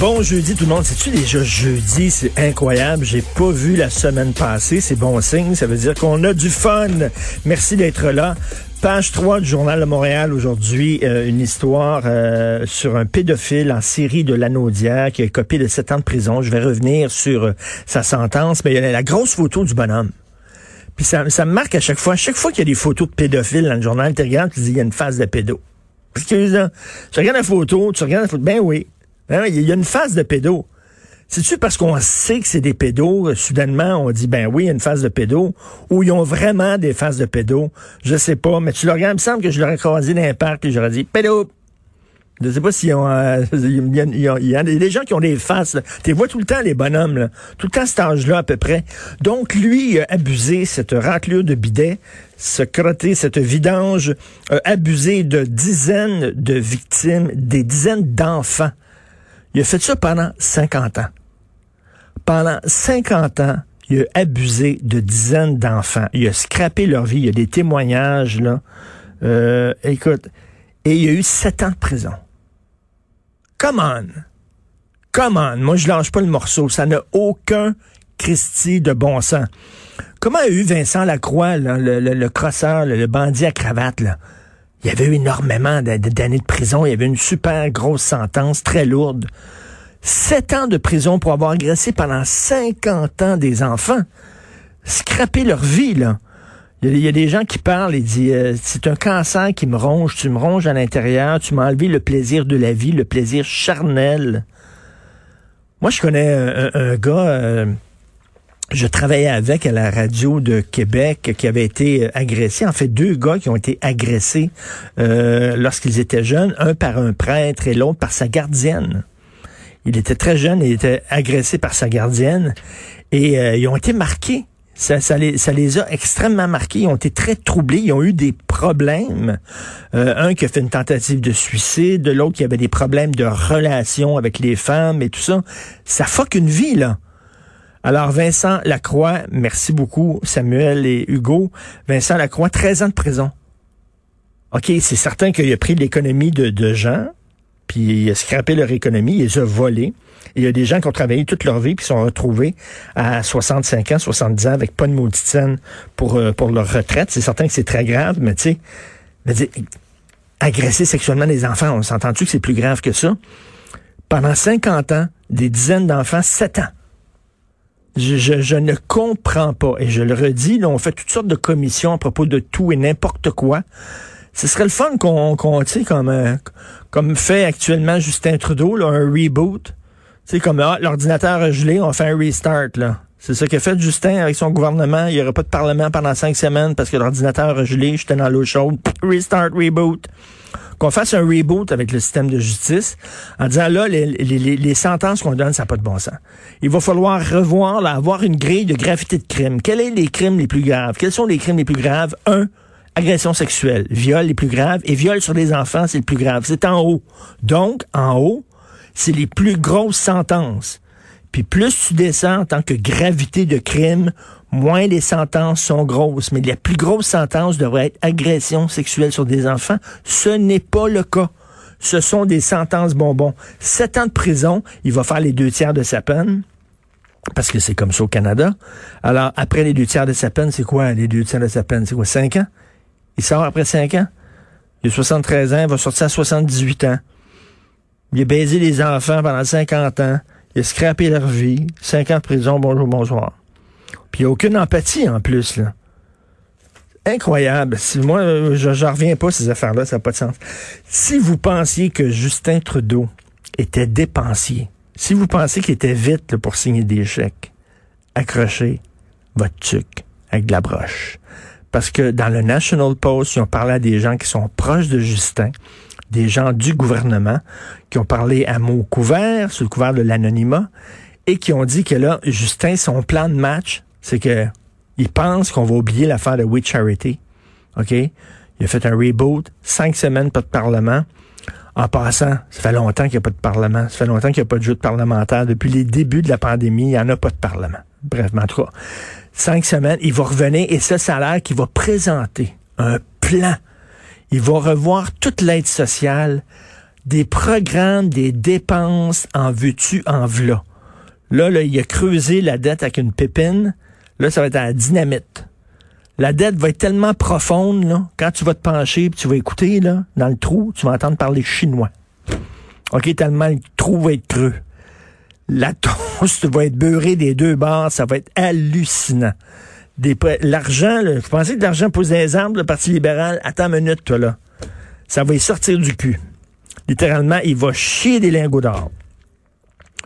Bon jeudi tout le monde. C'est-tu déjà jeudi? C'est incroyable. J'ai pas vu la semaine passée. C'est bon signe. Ça veut dire qu'on a du fun. Merci d'être là. Page 3 du Journal de Montréal aujourd'hui, euh, une histoire euh, sur un pédophile en série de l'Anaudière qui a copié de 7 ans de prison. Je vais revenir sur euh, sa sentence, mais il y a la grosse photo du bonhomme. Puis ça, ça me marque à chaque fois. À chaque fois qu'il y a des photos de pédophiles dans le journal, tu regardes, tu dis, il y a une phase de pédo. Excuse moi Tu regardes la photo, tu regardes la photo, ben oui. Ben il y a une phase de pédo. C'est-tu parce qu'on sait que c'est des pédos, euh, soudainement, on dit, ben oui, il y a une phase de pédo, ou ils ont vraiment des phases de pédo? Je sais pas, mais tu le regardes, il me semble que je l'aurais croisé dans un parc et j'aurais dit, pédo! Je sais pas s'ils ont, euh, il y, a, des gens qui ont des faces. Tu vois tout le temps, les bonhommes, là. Tout le temps, cet âge-là, à peu près. Donc, lui, il a abusé cette raclure de bidet, ce crotté, cette vidange, a abusé de dizaines de victimes, des dizaines d'enfants. Il a fait ça pendant 50 ans. Pendant 50 ans, il a abusé de dizaines d'enfants. Il a scrappé leur vie. Il y a des témoignages, là. Euh, écoute, et il a eu 7 ans de prison. Come on. Come on. Moi, je lâche pas le morceau. Ça n'a aucun Christie de bon sens. Comment a eu Vincent Lacroix, là, le, le, le crosseur, le bandit à cravate, là? Il y avait eu énormément d'a- d'années de prison. Il y avait une super grosse sentence, très lourde. Sept ans de prison pour avoir agressé pendant 50 ans des enfants. Scraper leur vie, là. Il y, a, des gens qui parlent et disent euh, c'est un cancer qui me ronge, tu me ronges à l'intérieur, tu m'as enlevé le plaisir de la vie, le plaisir charnel. Moi, je connais un gars, euh, je travaillais avec à la radio de Québec qui avait été euh, agressé. En fait, deux gars qui ont été agressés euh, lorsqu'ils étaient jeunes, un par un prêtre et l'autre par sa gardienne. Il était très jeune il était agressé par sa gardienne et euh, ils ont été marqués. Ça, les, ça a extrêmement marqués. Ils ont été très troublés. Ils ont eu des problèmes. Euh, un qui a fait une tentative de suicide, de l'autre qui avait des problèmes de relation avec les femmes et tout ça. Ça fuck une vie, là. Alors, Vincent Lacroix, merci beaucoup, Samuel et Hugo. Vincent Lacroix, 13 ans de prison. OK, c'est certain qu'il a pris l'économie de, gens, puis il a scrappé leur économie, il les a volés. Il y a des gens qui ont travaillé toute leur vie puis sont retrouvés à 65 ans, 70 ans avec pas de maudite pour, euh, pour leur retraite. C'est certain que c'est très grave, mais tu sais, agresser sexuellement des enfants, on s'entend-tu que c'est plus grave que ça? Pendant 50 ans, des dizaines d'enfants, 7 ans. Je, je- ne comprends pas. Et je le redis, là, on fait toutes sortes de commissions à propos de tout et n'importe quoi. Ce serait le fun qu'on, tu sais, comme, euh, comme fait actuellement Justin Trudeau, là, un reboot. Tu sais, comme, ah, l'ordinateur a gelé, on fait un restart. C'est ça qu'a fait Justin avec son gouvernement. Il n'y aura pas de parlement pendant cinq semaines parce que l'ordinateur a gelé, j'étais dans l'eau chaude. Restart, reboot qu'on fasse un reboot avec le système de justice en disant là, les, les- les- sentences qu'on donne, ça n'a pas de bon sens. Il va falloir revoir, là, avoir une grille de gravité de crime. Quels sont les crimes les plus graves? Quels sont les crimes les plus graves? Un, agression sexuelle. Viol les plus graves. Et viol sur les enfants, c'est le plus grave. C'est en haut. Donc, en haut, c'est les plus grosses sentences. Puis plus tu descends en tant que gravité de crime, moins les sentences sont grosses. Mais la plus grosse sentence devrait être agression sexuelle sur des enfants. Ce n'est pas le cas. Ce sont des sentences bonbons. Sept ans de prison, il va faire les deux tiers de sa peine. Parce que c'est comme ça au Canada. Alors, après les deux tiers de sa peine, c'est quoi? Les deux tiers de sa peine? C'est quoi, cinq ans? Il sort après cinq ans? Il a 73 ans, il va sortir à 78 ans. Il a baisé les enfants pendant 50 ans. Il a scrappé leur vie. 5 ans de prison, bonjour, bonsoir. Puis il n'y a aucune empathie en plus. Incroyable. Moi, euh, je ne reviens pas ces affaires-là, ça n'a pas de sens. Si vous pensiez que Justin Trudeau était dépensier, si vous pensez qu'il était vite pour signer des chèques, accrochez votre tuc avec de la broche. Parce que dans le National Post, ils ont parlé à des gens qui sont proches de Justin, des gens du gouvernement, qui ont parlé à mots couverts, sous le couvert de l'anonymat, et qui ont dit que là, Justin, son plan de match, c'est que Il pense qu'on va oublier l'affaire de We Charity. OK? Il a fait un reboot, cinq semaines, pas de parlement. En passant, ça fait longtemps qu'il n'y a pas de parlement. Ça fait longtemps qu'il n'y a pas de jeu de parlementaire. Depuis les débuts de la pandémie, il n'y en a pas de parlement. Bref, en tout cas, cinq semaines, il va revenir et ça, ça a l'air qu'il va présenter un plan. Il va revoir toute l'aide sociale, des programmes, des dépenses en veux-tu, en v'là. Là, là, il a creusé la dette avec une pépine. Là, ça va être à la dynamite. La dette va être tellement profonde, là, quand tu vas te pencher et tu vas écouter, là, dans le trou, tu vas entendre parler chinois. OK, tellement le trou va être creux. La toast va être beurrée des deux bords, ça va être hallucinant. L'argent, je pensais que l'argent posait des arbres, le Parti libéral, attends une minute, toi, là. Ça va y sortir du cul. Littéralement, il va chier des lingots d'or.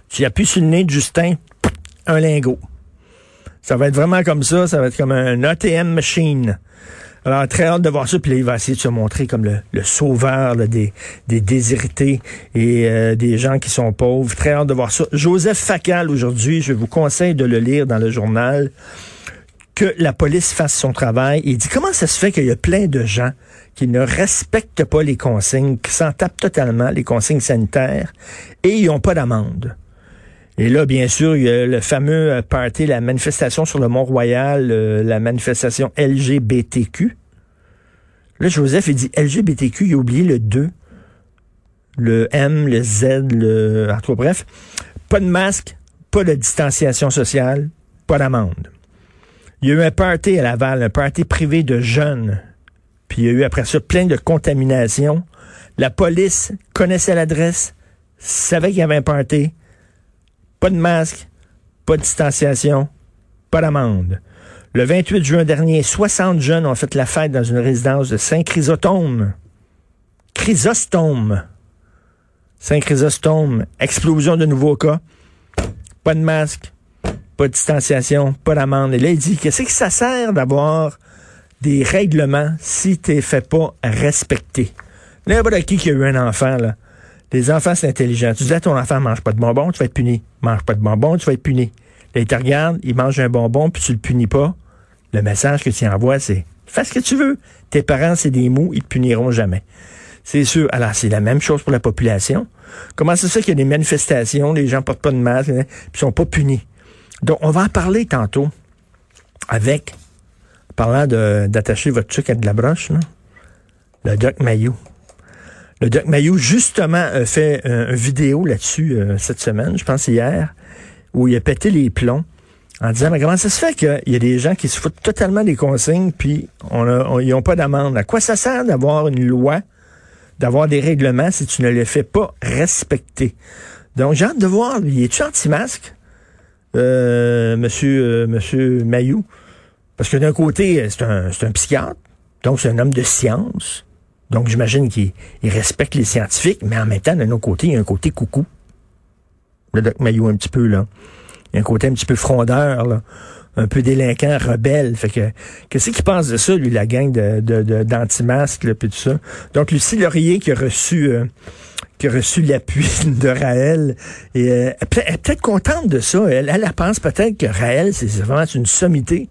Tu appuies sur le nez de Justin, un lingot. Ça va être vraiment comme ça, ça va être comme un ATM machine. Alors, très hâte de voir ça. Puis là, il va essayer de se montrer comme le, sauveur des, des déshérités et euh, des gens qui sont pauvres. Très hâte de voir ça. Joseph Facal, aujourd'hui, je vous conseille de le lire dans le journal, que la police fasse son travail. Il dit, comment ça se fait qu'il y a plein de gens qui ne respectent pas les consignes, qui s'en tapent totalement, les consignes sanitaires, et ils n'ont pas d'amende? Et là, bien sûr, il y a le fameux euh, party, la manifestation sur le Mont-Royal, euh, la manifestation LGBTQ. Là, Joseph, il dit LGBTQ, il a oublié le 2, le M, le Z, le... En bref, pas de masque, pas de distanciation sociale, pas d'amende. Il y a eu un party à Laval, un party privé de jeunes. Puis il y a eu après ça plein de contaminations. La police connaissait l'adresse, savait qu'il y avait un party, pas de masque, pas de distanciation, pas d'amende. Le 28 juin dernier, 60 jeunes ont fait la fête dans une résidence de Saint-Chrysostome. Chrysostome. Saint-Chrysostome. Explosion de nouveaux cas. Pas de masque, pas de distanciation, pas d'amende. Et là, il dit, qu'est-ce que ça sert d'avoir des règlements si t'es fait pas respecter? N'importe qui qui a eu un enfant, là, les enfants, c'est intelligent. Tu dis à ton enfant, mange pas de bonbons, tu vas être puni. Mange pas de bonbons, tu vas être puni. Là, il te regarde, il mange un bonbon, puis tu le punis pas. Le message que tu envoies, c'est fais ce que tu veux. Tes parents, c'est des mous, ils te puniront jamais. C'est sûr. Alors, c'est la même chose pour la population. Comment c'est ça qu'il y a des manifestations, les gens portent pas de masque, hein, puis sont pas punis? Donc, on va en parler tantôt avec, parlant d'attacher votre truc à de la broche, là, le Doc Mayou. Le Doc Mayou, justement, a fait euh, une vidéo là-dessus euh, cette semaine, je pense hier, où il a pété les plombs en disant, mais comment ça se fait qu'il y a des gens qui se foutent totalement des consignes, puis ils n'ont pas d'amende? À quoi ça sert d'avoir une loi, d'avoir des règlements si tu ne les fais pas respecter? Donc, j'ai hâte de voir, il est-tu anti-masque, euh, monsieur, monsieur Mayou? Parce que d'un côté, c'est un, c'est un psychiatre, donc c'est un homme de science. Donc, j'imagine qu'il respecte les scientifiques, mais en même temps, d'un autre côté, il y a un côté coucou. Le Doc Mayou, un petit peu, là. Il y a un côté un petit peu frondeur, là. Un peu délinquant, rebelle. Fait que, qu'est-ce qu'il pense de ça, lui, la gang de, de, d'anti-masques, puis tout ça? Donc, Lucie Laurier, qui a reçu, euh, qui a reçu l'appui de Raël, et, euh, elle est peut-être contente de ça. Elle, elle, pense peut-être que Raël, c'est vraiment une sommité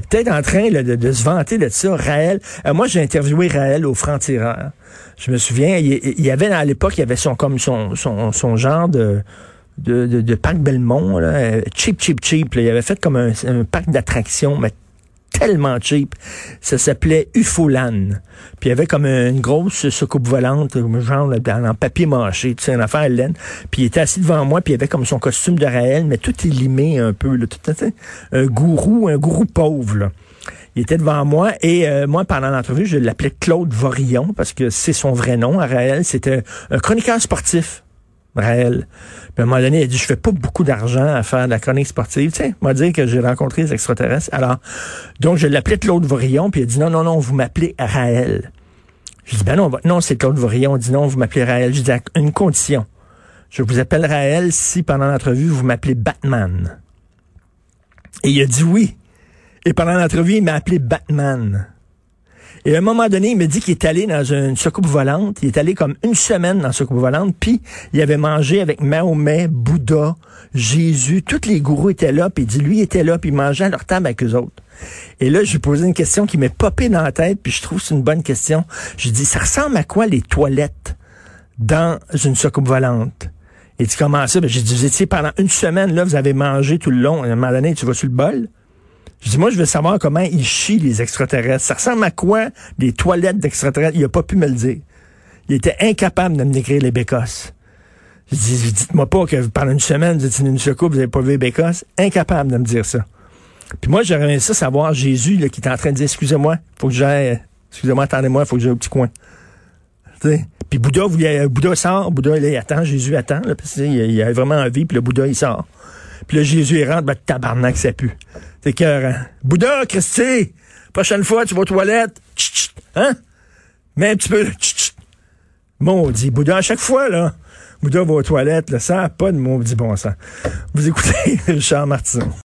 peut-être en train de, se vanter de ça. Raël, euh, moi j'ai interviewé Raël au franc-tireur. Je me souviens, il, y avait à l'époque, il y avait son comme son, son, son genre de de, de, parc Belmont, là, euh, cheap, cheap, cheap. Il avait fait comme un, parc d'attractions, mais tellement cheap. Ça s'appelait Ufolan. Puis il avait comme une grosse soucoupe volante, genre en papier mâché, tu sais, une affaire laine. Puis il était assis devant moi, puis il avait comme son costume de Raël, mais tout est limé un peu. Là, tout, un gourou, un gourou pauvre. Il était devant moi et euh, moi, pendant l'entrevue, je l'appelais Claude Vorillon parce que c'est son vrai nom à Raël. C'était un chroniqueur sportif. Raël. Puis à un moment donné, il a dit, je fais pas beaucoup d'argent à faire de la chronique sportive. Tu sais, m'a dit que j'ai rencontré les extraterrestres. Alors, donc, je l'appelais Claude Vorillon, puis il a dit, non, non, non, vous m'appelez Raël. Je dis, ben non, non, c'est Claude Vorillon. Il dit, non, vous m'appelez Raël. Je dis, une condition. Je vous appelle Raël si, pendant l'entrevue, vous m'appelez Batman. Et il a dit oui. Et pendant l'entrevue, il m'a appelé Batman. Et à un moment donné, il me dit qu'il est allé dans une soucoupe volante. Il est allé comme une semaine dans une soucoupe volante. Puis, il avait mangé avec Mahomet, Bouddha, Jésus. Tous les gourous étaient là. Puis, il dit, lui, il était là. Puis, il mangeait à leur table avec eux autres. Et là, je lui posé une question qui m'est popée dans la tête. Puis, je trouve que c'est une bonne question. Je dis, ça ressemble à quoi les toilettes dans une soucoupe volante? Et tu commences ça? Ben, j'ai dit, vous étiez pendant une semaine, là, vous avez mangé tout le long. À un moment donné, tu vas sur le bol? Je dis, moi, je veux savoir comment ils chient, les extraterrestres. Ça ressemble à quoi des toilettes d'extraterrestres? Il a pas pu me le dire. Il était incapable de me décrire les bécosses. Je dis, dites-moi pas que pendant une semaine, vous êtes une soucoupe, vous n'avez pas vu les bécosses. Incapable de me dire ça. Puis moi, j'aurais aimé ça savoir Jésus, là, qui est en train de dire, excusez-moi, faut que j'aille, excusez-moi, attendez-moi, faut que j'aille au petit coin. Puis Bouddha, Bouddha sort, Bouddha, il attend, Jésus attend, parce qu'il il a vraiment envie, puis le Bouddha, il sort. Puis là, Jésus, il rentre, ben, tabarnak, ça pue. C'est cœur, Bouddha, Christy, prochaine fois, tu vas aux toilettes. Tch, hein? Mais un petit peu, Maudit. Bouddha, à chaque fois, là, Bouddha va aux toilettes, là, ça pas de maudit bon sens. Vous écoutez Richard Martin.